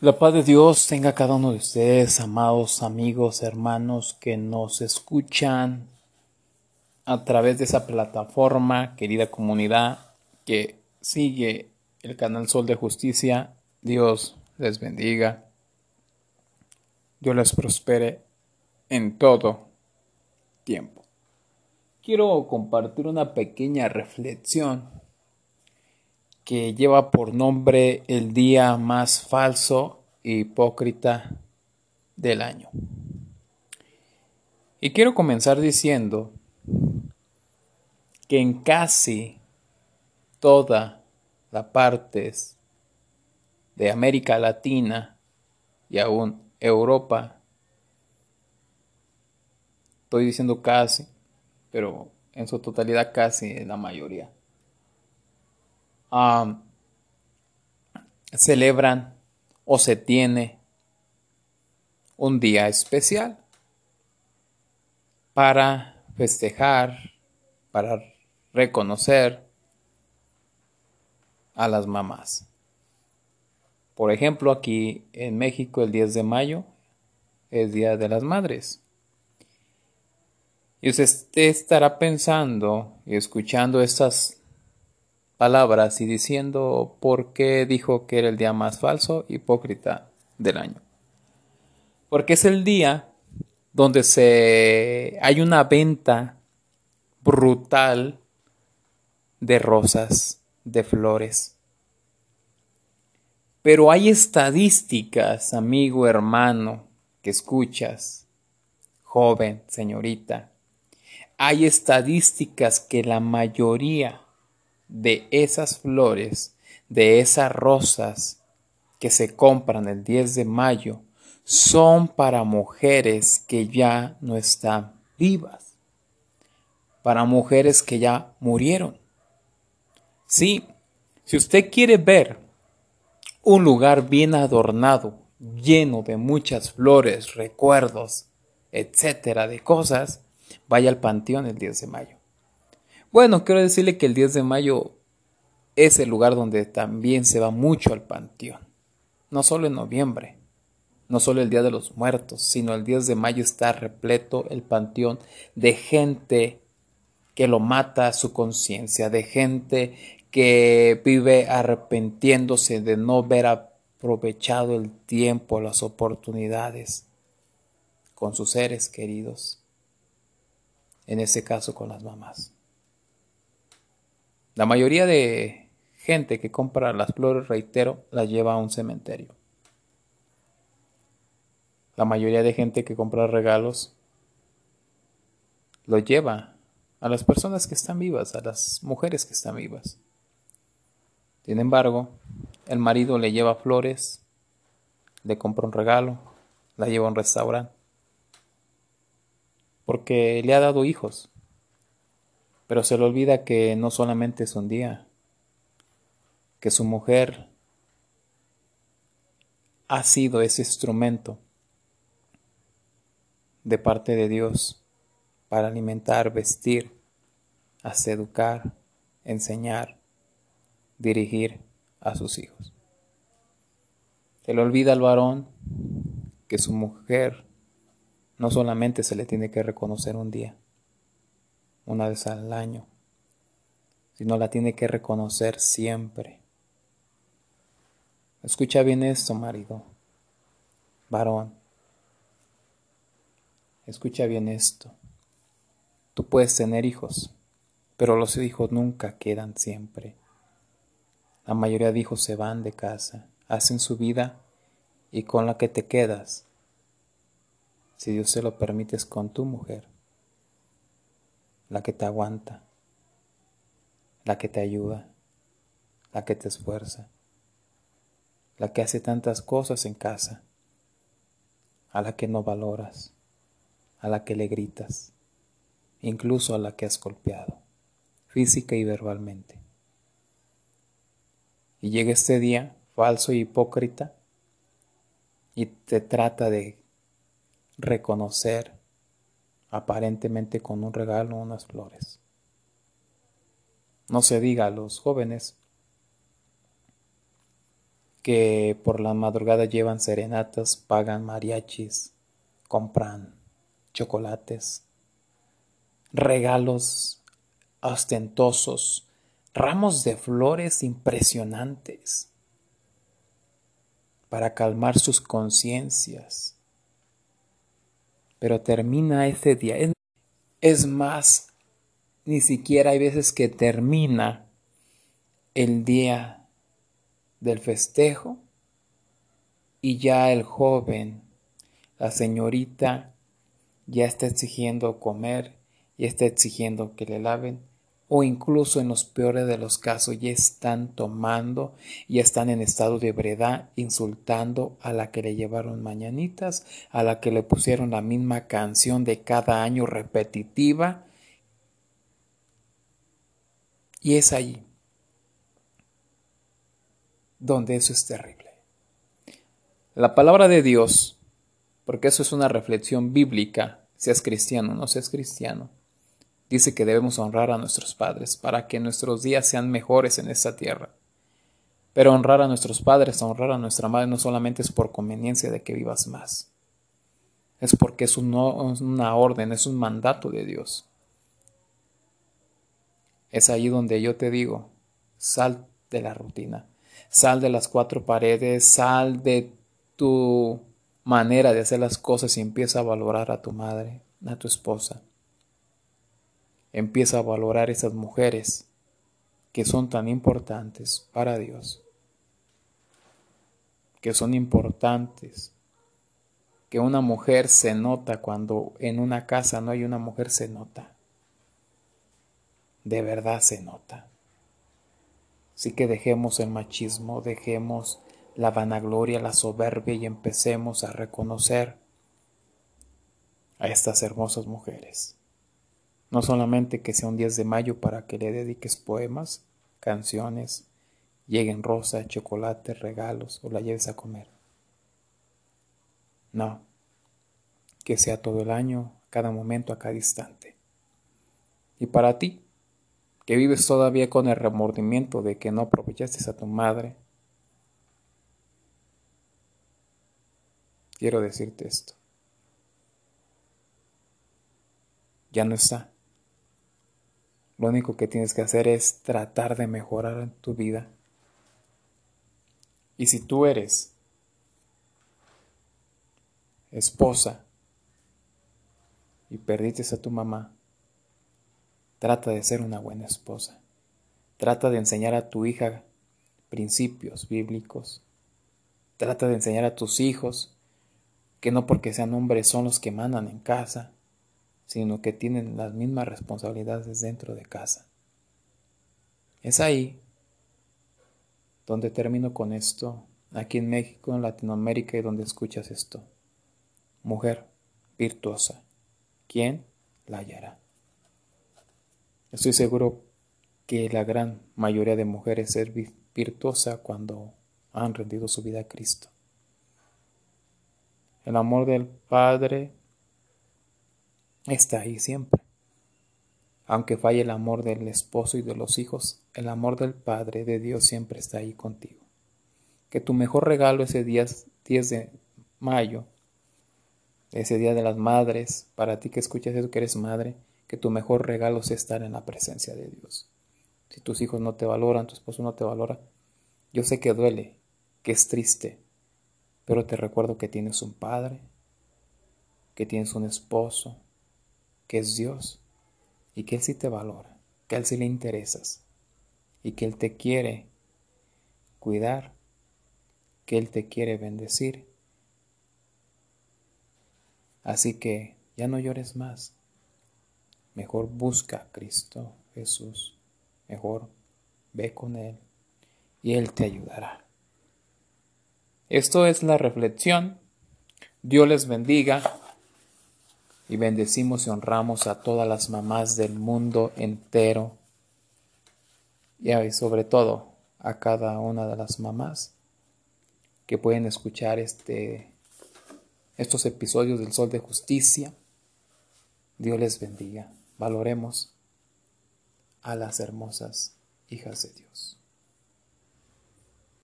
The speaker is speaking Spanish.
La paz de Dios tenga cada uno de ustedes, amados amigos, hermanos que nos escuchan a través de esa plataforma, querida comunidad que sigue el canal Sol de Justicia. Dios les bendiga. Dios les prospere en todo tiempo. Quiero compartir una pequeña reflexión que lleva por nombre el día más falso e hipócrita del año. Y quiero comenzar diciendo que en casi toda la partes de América Latina y aún Europa, estoy diciendo casi, pero en su totalidad casi la mayoría, celebran o se tiene un día especial para festejar, para reconocer a las mamás. Por ejemplo, aquí en México el 10 de mayo es Día de las Madres. Y usted estará pensando y escuchando estas palabras y diciendo por qué dijo que era el día más falso, hipócrita del año. Porque es el día donde se hay una venta brutal de rosas, de flores. Pero hay estadísticas, amigo, hermano, que escuchas, joven, señorita. Hay estadísticas que la mayoría de esas flores, de esas rosas que se compran el 10 de mayo, son para mujeres que ya no están vivas, para mujeres que ya murieron. Sí, si usted quiere ver un lugar bien adornado, lleno de muchas flores, recuerdos, etcétera, de cosas, vaya al panteón el 10 de mayo. Bueno, quiero decirle que el 10 de mayo es el lugar donde también se va mucho al panteón. No solo en noviembre, no solo el Día de los Muertos, sino el 10 de mayo está repleto el panteón de gente que lo mata a su conciencia, de gente que vive arrepentiéndose de no haber aprovechado el tiempo, las oportunidades con sus seres queridos, en ese caso con las mamás. La mayoría de gente que compra las flores, reitero, las lleva a un cementerio. La mayoría de gente que compra regalos lo lleva a las personas que están vivas, a las mujeres que están vivas. Sin embargo, el marido le lleva flores, le compra un regalo, la lleva a un restaurante, porque le ha dado hijos. Pero se le olvida que no solamente es un día, que su mujer ha sido ese instrumento de parte de Dios para alimentar, vestir, hacer educar, enseñar, dirigir a sus hijos. Se le olvida al varón que su mujer no solamente se le tiene que reconocer un día, una vez al año, sino la tiene que reconocer siempre. Escucha bien esto, marido, varón. Escucha bien esto. Tú puedes tener hijos, pero los hijos nunca quedan siempre. La mayoría de hijos se van de casa, hacen su vida y con la que te quedas, si Dios se lo permite, es con tu mujer la que te aguanta, la que te ayuda, la que te esfuerza, la que hace tantas cosas en casa, a la que no valoras, a la que le gritas, incluso a la que has golpeado, física y verbalmente. Y llega este día falso y hipócrita y te trata de reconocer aparentemente con un regalo unas flores. No se diga a los jóvenes que por la madrugada llevan serenatas, pagan mariachis, compran chocolates, regalos ostentosos, ramos de flores impresionantes para calmar sus conciencias. Pero termina ese día. Es más, ni siquiera hay veces que termina el día del festejo y ya el joven, la señorita, ya está exigiendo comer, y está exigiendo que le laven, o incluso en los peores de los casos ya están tomando, y están en estado de ebriedad, insultando a la que le llevaron mañanitas, a la que le pusieron la misma canción de cada año repetitiva, y es allí donde eso es terrible. La palabra de Dios, porque eso es una reflexión bíblica, seas cristiano o no seas cristiano, dice que debemos honrar a nuestros padres para que nuestros días sean mejores en esta tierra. Pero honrar a nuestros padres, honrar a nuestra madre no solamente es por conveniencia de que vivas más, es porque es, una orden, es un mandato de Dios. Es ahí donde yo te digo, sal de la rutina, sal de las cuatro paredes, sal de tu manera de hacer las cosas y empieza a valorar a tu madre, a tu esposa. Empieza a valorar esas mujeres que son tan importantes para Dios, que son importantes, que una mujer se nota cuando en una casa no hay una mujer se nota, de verdad se nota. Así que dejemos el machismo, dejemos la vanagloria, la soberbia y empecemos a reconocer a estas hermosas mujeres. No solamente que sea un 10 de mayo para que le dediques poemas, canciones, lleguen rosa, chocolate, regalos o la lleves a comer. No, que sea todo el año, cada momento, a cada instante. Y para ti, que vives todavía con el remordimiento de que no aprovechaste a tu madre, quiero decirte esto. Ya no está. Lo único que tienes que hacer es tratar de mejorar tu vida. Y si tú eres esposa y perdiste a tu mamá, trata de ser una buena esposa. Trata de enseñar a tu hija principios bíblicos. Trata de enseñar a tus hijos que no porque sean hombres son los que mandan en casa, sino que tienen las mismas responsabilidades dentro de casa. Es ahí donde termino con esto, aquí en México, en Latinoamérica y donde escuchas esto. Mujer virtuosa, ¿quién la hallará? Estoy seguro que la gran mayoría de mujeres es virtuosa cuando han rendido su vida a Cristo. El amor del Padre está ahí siempre. Aunque falle el amor del esposo y de los hijos, el amor del Padre de Dios siempre está ahí contigo. Que tu mejor regalo ese día 10 de mayo, ese día de las madres, para ti que escuchas eso que eres madre, que tu mejor regalo sea estar en la presencia de Dios. Si tus hijos no te valoran, tu esposo no te valora, yo sé que duele, que es triste, pero te recuerdo que tienes un Padre, que tienes un esposo, que es Dios, y que Él sí te valora, que Él sí le interesas, y que Él te quiere cuidar, que Él te quiere bendecir. Así que ya no llores más. Mejor busca a Cristo Jesús. Mejor ve con Él y Él te ayudará. Esto es la reflexión. Dios les bendiga y bendecimos y honramos a todas las mamás del mundo entero y sobre todo a cada una de las mamás que pueden escuchar este, estos episodios del Sol de Justicia. Dios les bendiga. Valoremos a las hermosas hijas de Dios.